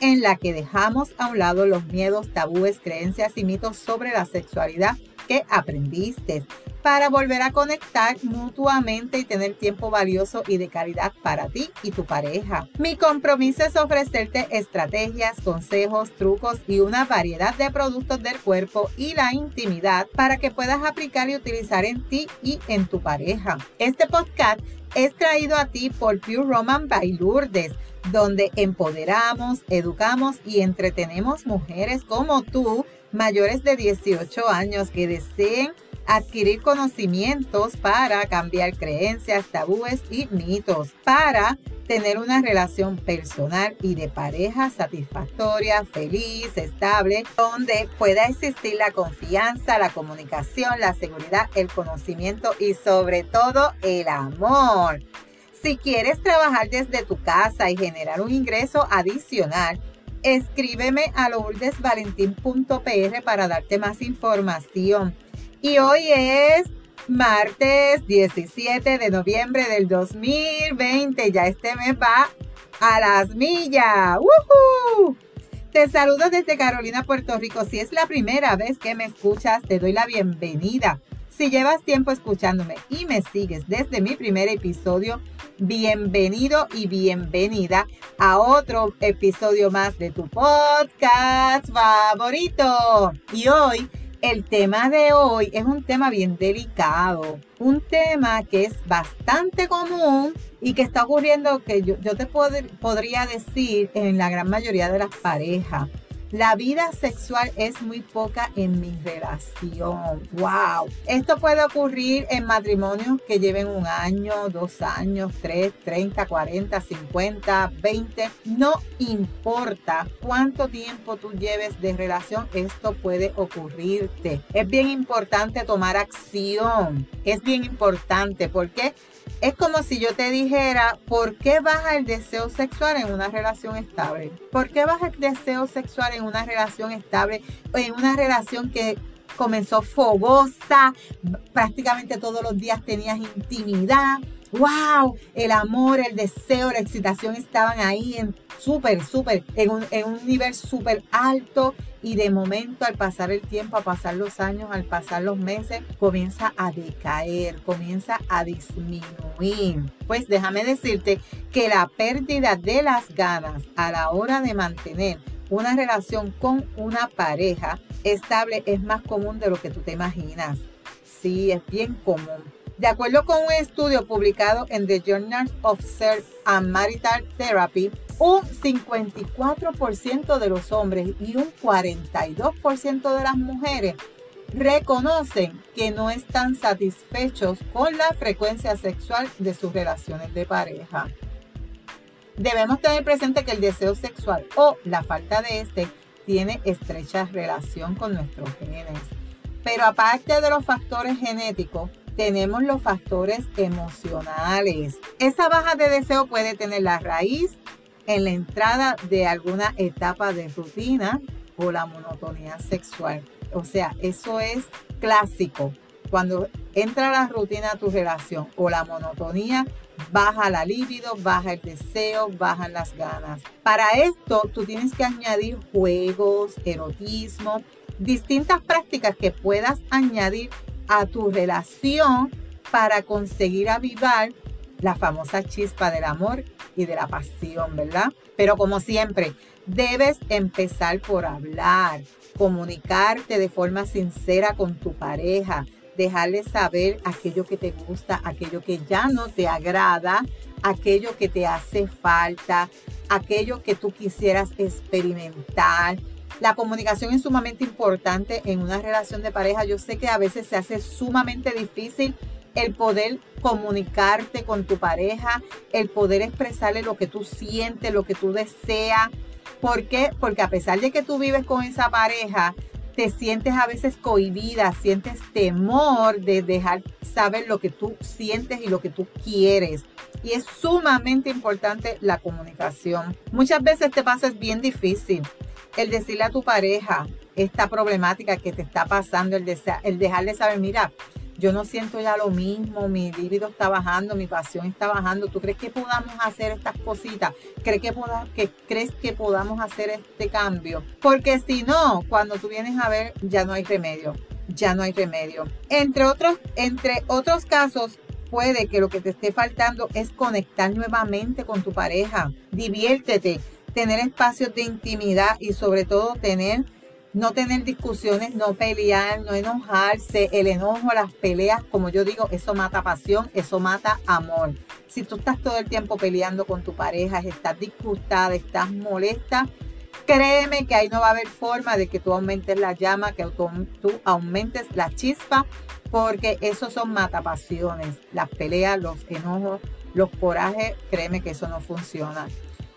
en la que dejamos a un lado los miedos, tabúes, creencias y mitos sobre la sexualidad que aprendiste para volver a conectar mutuamente y tener tiempo valioso y de calidad para ti y tu pareja. Mi compromiso es ofrecerte estrategias, consejos, trucos y una variedad de productos del cuerpo y la intimidad para que puedas aplicar y utilizar en ti y en tu pareja. Este podcast es traído a ti por Pure Roman by Lourdes, donde empoderamos, educamos y entretenemos mujeres como tú, mayores de 18 años, que deseen adquirir conocimientos para cambiar creencias, tabúes y mitos, para tener una relación personal y de pareja satisfactoria, feliz, estable, donde pueda existir la confianza, la comunicación, la seguridad, el conocimiento y sobre todo el amor. Si quieres trabajar desde tu casa y generar un ingreso adicional, escríbeme a lourdesvalentín.pr para darte más información. Y hoy es martes 17 de noviembre del 2020. Ya este mes va a las millas. ¡Woohoo! Te saludo desde Carolina, Puerto Rico. Si es la primera vez que me escuchas, te doy la bienvenida. Si llevas tiempo escuchándome y me sigues desde mi primer episodio, bienvenido y bienvenida a otro episodio más de tu podcast favorito. Y hoy el tema de hoy es un tema bien delicado, un tema que es bastante común y que está ocurriendo que yo, te podría decir en la gran mayoría de las parejas. La vida sexual es muy poca en mi relación. ¡Wow! Esto puede ocurrir en matrimonios que lleven un año, dos años, tres, treinta, cuarenta, cincuenta, veinte. No importa cuánto tiempo tú lleves de relación, esto puede ocurrirte. Es bien importante tomar acción. Es bien importante porque es como si yo te dijera, ¿por qué baja el deseo sexual en una relación estable? ¿Por qué baja el deseo sexual en una relación estable? En una relación que comenzó fogosa, prácticamente todos los días tenías intimidad. ¡Wow! El amor, el deseo, la excitación estaban ahí en súper, súper, en un, en un nivel súper alto y de momento al pasar el tiempo, a pasar los años, al pasar los meses, comienza a decaer, comienza a disminuir. Pues déjame decirte que la pérdida de las ganas a la hora de mantener una relación con una pareja estable es más común de lo que tú te imaginas. Sí, es bien común. De acuerdo con un estudio publicado en The Journal of Sex and Marital Therapy, un 54% de los hombres y un 42% de las mujeres reconocen que no están satisfechos con la frecuencia sexual de sus relaciones de pareja. Debemos tener presente que el deseo sexual o la falta de este tiene estrecha relación con nuestros genes. Pero aparte de los factores genéticos, tenemos los factores emocionales. Esa baja de deseo puede tener la raíz en la entrada de alguna etapa de rutina o la monotonía sexual. O sea, eso es clásico. Cuando entra la rutina a tu relación o la monotonía, baja la libido, baja el deseo, bajan las ganas. Para esto, tú tienes que añadir juegos, erotismo, distintas prácticas que puedas añadir a tu relación para conseguir avivar la famosa chispa del amor y de la pasión, ¿verdad? Pero como siempre, debes empezar por hablar, comunicarte de forma sincera con tu pareja, dejarle saber aquello que te gusta, aquello que ya no te agrada, aquello que te hace falta, aquello que tú quisieras experimentar. La comunicación es sumamente importante en una relación de pareja. Yo sé que a veces se hace sumamente difícil el poder comunicarte con tu pareja, el poder expresarle lo que tú sientes, lo que tú deseas. ¿Por qué? Porque a pesar de que tú vives con esa pareja, te sientes a veces cohibida, sientes temor de dejar saber lo que tú sientes y lo que tú quieres. Y es sumamente importante la comunicación. Muchas veces te pasa bien difícil el decirle a tu pareja esta problemática que te está pasando, el, el dejarle saber, mira, yo no siento ya lo mismo, mi libido está bajando, mi pasión está bajando. ¿Tú crees que podamos hacer estas cositas? ¿Crees que, que, ¿Crees que podamos hacer este cambio? Porque si no, cuando tú vienes a ver, ya no hay remedio. Ya no hay remedio. Entre otros, entre otros casos, puede que lo que te esté faltando es conectar nuevamente con tu pareja. Diviértete, tener espacios de intimidad y sobre todo tener no tener discusiones, no pelear, no enojarse, el enojo, las peleas, como yo digo, eso mata pasión, eso mata amor. Si tú estás todo el tiempo peleando con tu pareja, estás disgustada, estás molesta, créeme que ahí no va a haber forma de que tú aumentes la llama, que tú, aumentes la chispa, porque esos son matapasiones. Las peleas, los enojos, los corajes, créeme que eso no funciona.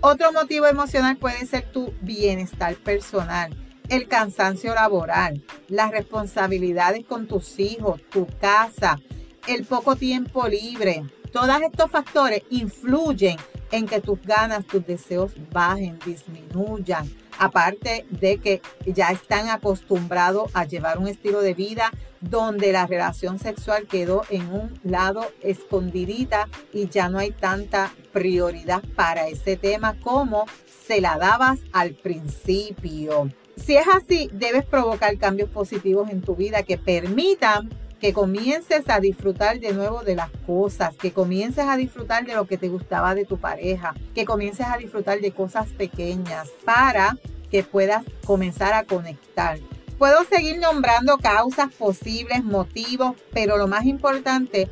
Otro motivo emocional puede ser tu bienestar personal el cansancio laboral, las responsabilidades con tus hijos, tu casa, el poco tiempo libre. Todos estos factores influyen en que tus ganas, tus deseos bajen, disminuyan. Aparte de que ya están acostumbrados a llevar un estilo de vida donde la relación sexual quedó en un lado escondidita y ya no hay tanta prioridad para ese tema como se la dabas al principio. Si es así, debes provocar cambios positivos en tu vida que permitan que comiences a disfrutar de nuevo de las cosas, que comiences a disfrutar de lo que te gustaba de tu pareja, que comiences a disfrutar de cosas pequeñas para que puedas comenzar a conectar. Puedo seguir nombrando causas posibles, motivos, pero lo más importante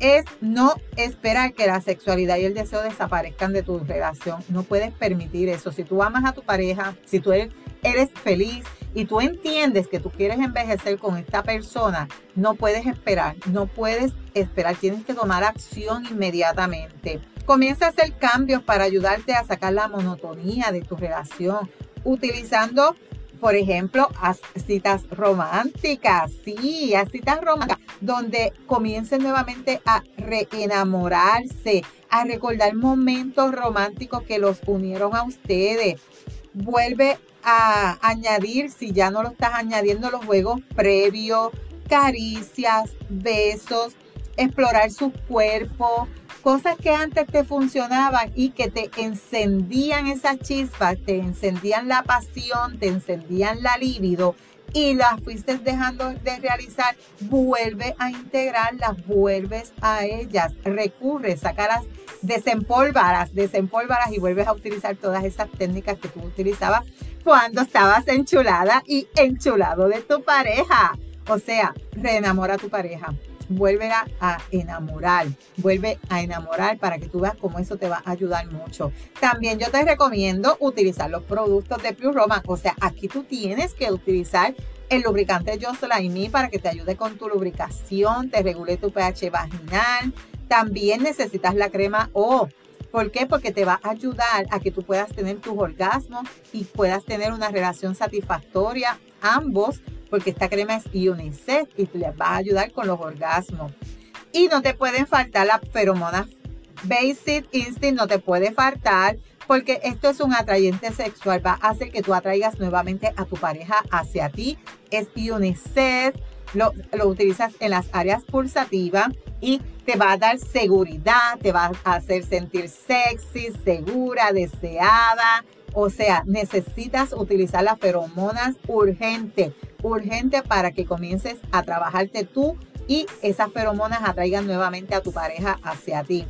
es no esperar que la sexualidad y el deseo desaparezcan de tu relación. No puedes permitir eso. Si tú amas a tu pareja, si tú eres eres feliz y tú entiendes que tú quieres envejecer con esta persona, no puedes esperar, no puedes esperar, tienes que tomar acción inmediatamente. Comienza a hacer cambios para ayudarte a sacar la monotonía de tu relación, utilizando, por ejemplo, citas románticas, sí, citas románticas, donde comiencen nuevamente a reenamorarse, a recordar momentos románticos que los unieron a ustedes. Vuelve a añadir, si ya no lo estás añadiendo, los juegos previos, caricias, besos, explorar su cuerpo, cosas que antes te funcionaban y que te encendían esas chispas, te encendían la pasión, te encendían la libido y las fuiste dejando de realizar, vuelve a integrarlas, vuelves a ellas, recurre, sacarlas, desempólvalas, desempólvalas y vuelves a utilizar todas esas técnicas que tú utilizabas cuando estabas enchulada y enchulado de tu pareja. O sea, reenamora a tu pareja. Vuelve a, enamorar, vuelve a enamorar para que tú veas cómo eso te va a ayudar mucho. También yo te recomiendo utilizar los productos de Pure Roman. O sea, aquí tú tienes que utilizar el lubricante Jocelyn para que te ayude con tu lubricación, te regule tu pH vaginal. También necesitas la crema O ¿Por qué? Porque te va a ayudar a que tú puedas tener tus orgasmos y puedas tener una relación satisfactoria ambos, porque esta crema es unisex y te les va a ayudar con los orgasmos. Y no te pueden faltar las feromonas Basic Instinct, no te puede faltar porque esto es un atrayente sexual, va a hacer que tú atraigas nuevamente a tu pareja hacia ti. Es unisex, lo, lo utilizas en las áreas pulsativas y te va a dar seguridad, te va a hacer sentir sexy, segura, deseada. O sea, necesitas utilizar las feromonas urgente, urgente para que comiences a trabajarte tú y esas feromonas atraigan nuevamente a tu pareja hacia ti.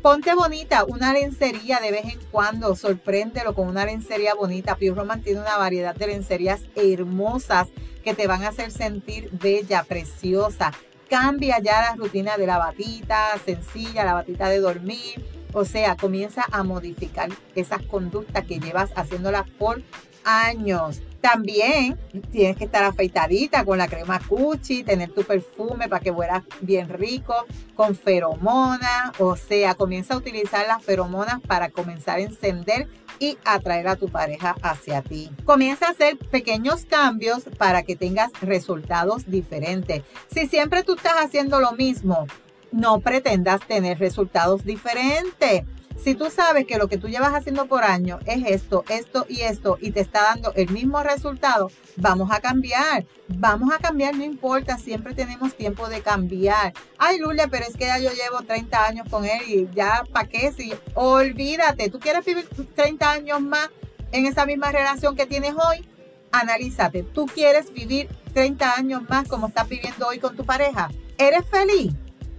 Ponte bonita, una lencería de vez en cuando, sorpréndelo con una lencería bonita. Pure Roman tiene una variedad de lencerías hermosas que te van a hacer sentir bella, preciosa. Cambia ya la rutina de la batita sencilla, la batita de dormir. O sea, comienza a modificar esas conductas que llevas haciéndolas por años. También tienes que estar afeitadita con la crema Cuchi, tener tu perfume para que huelas bien rico, con feromonas. O sea, comienza a utilizar las feromonas para comenzar a encender y atraer a tu pareja hacia ti. Comienza a hacer pequeños cambios para que tengas resultados diferentes. Si siempre tú estás haciendo lo mismo, no pretendas tener resultados diferentes. Si tú sabes que lo que tú llevas haciendo por año es esto, esto y esto y te está dando el mismo resultado, vamos a cambiar. Vamos a cambiar, no importa, siempre tenemos tiempo de cambiar. Ay, Lulia, pero es que ya yo llevo 30 años con él y ya, ¿para qué? Si, olvídate, ¿tú quieres vivir 30 años más en esa misma relación que tienes hoy? Analízate, ¿tú quieres vivir 30 años más como estás viviendo hoy con tu pareja? ¿Eres feliz?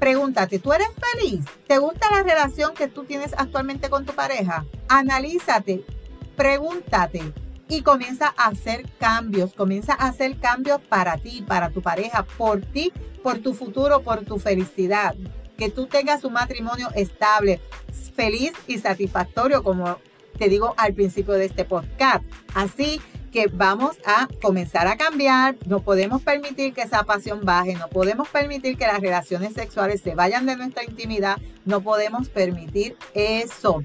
Pregúntate, ¿tú eres feliz? ¿Te gusta la relación que tú tienes actualmente con tu pareja? Analízate, pregúntate y comienza a hacer cambios. Comienza a hacer cambios para ti, para tu pareja, por ti, por tu futuro, por tu felicidad. Que tú tengas un matrimonio estable, feliz y satisfactorio, como te digo al principio de este podcast. Así que vamos a comenzar a cambiar. No podemos permitir que esa pasión baje, no podemos permitir que las relaciones sexuales se vayan de nuestra intimidad, no podemos permitir eso.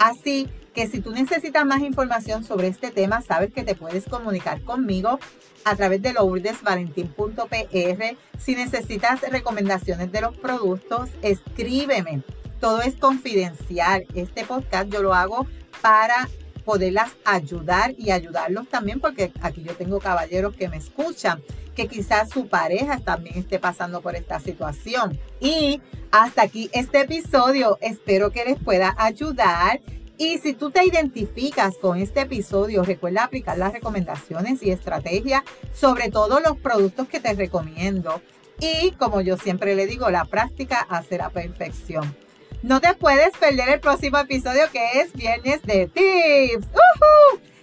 Así que si tú necesitas más información sobre este tema, sabes que te puedes comunicar conmigo a través de lourdesvalentín.pr. Si necesitas recomendaciones de los productos, escríbeme. Todo es confidencial. Este podcast yo lo hago para poderlas ayudar y ayudarlos también, porque aquí yo tengo caballeros que me escuchan, que quizás su pareja también esté pasando por esta situación. Y hasta aquí este episodio, espero que les pueda ayudar. Y si tú te identificas con este episodio, recuerda aplicar las recomendaciones y estrategias, sobre todo los productos que te recomiendo. Y como yo siempre le digo, la práctica hace la perfección. No te puedes perder el próximo episodio que es Viernes de Tips.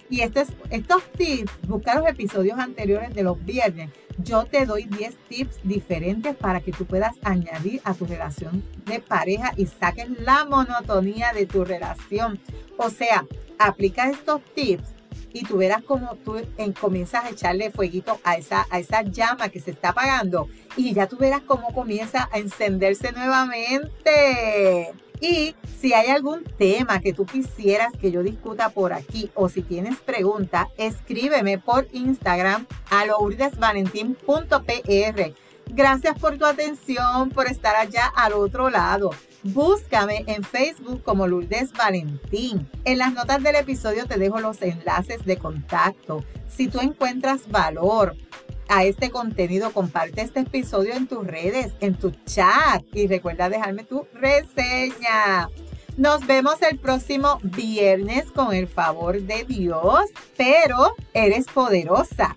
Y estos, estos tips, busca los episodios anteriores de los viernes. Yo te doy 10 tips diferentes para que tú puedas añadir a tu relación de pareja y saques la monotonía de tu relación. O sea, aplica estos tips y tú verás cómo tú comienzas a echarle fueguito a esa, a esa llama que se está apagando y ya tú verás cómo comienza a encenderse nuevamente. Y si hay algún tema que tú quisieras que yo discuta por aquí o si tienes pregunta, escríbeme por Instagram a lourdesvalentín.pr. Gracias por tu atención, por estar allá al otro lado. Búscame en Facebook como Lourdes Valentín. En las notas del episodio te dejo los enlaces de contacto. Si tú encuentras valor a este contenido, comparte este episodio en tus redes, en tu chat y recuerda dejarme tu reseña. Nos vemos el próximo viernes con el favor de Dios, pero eres poderosa,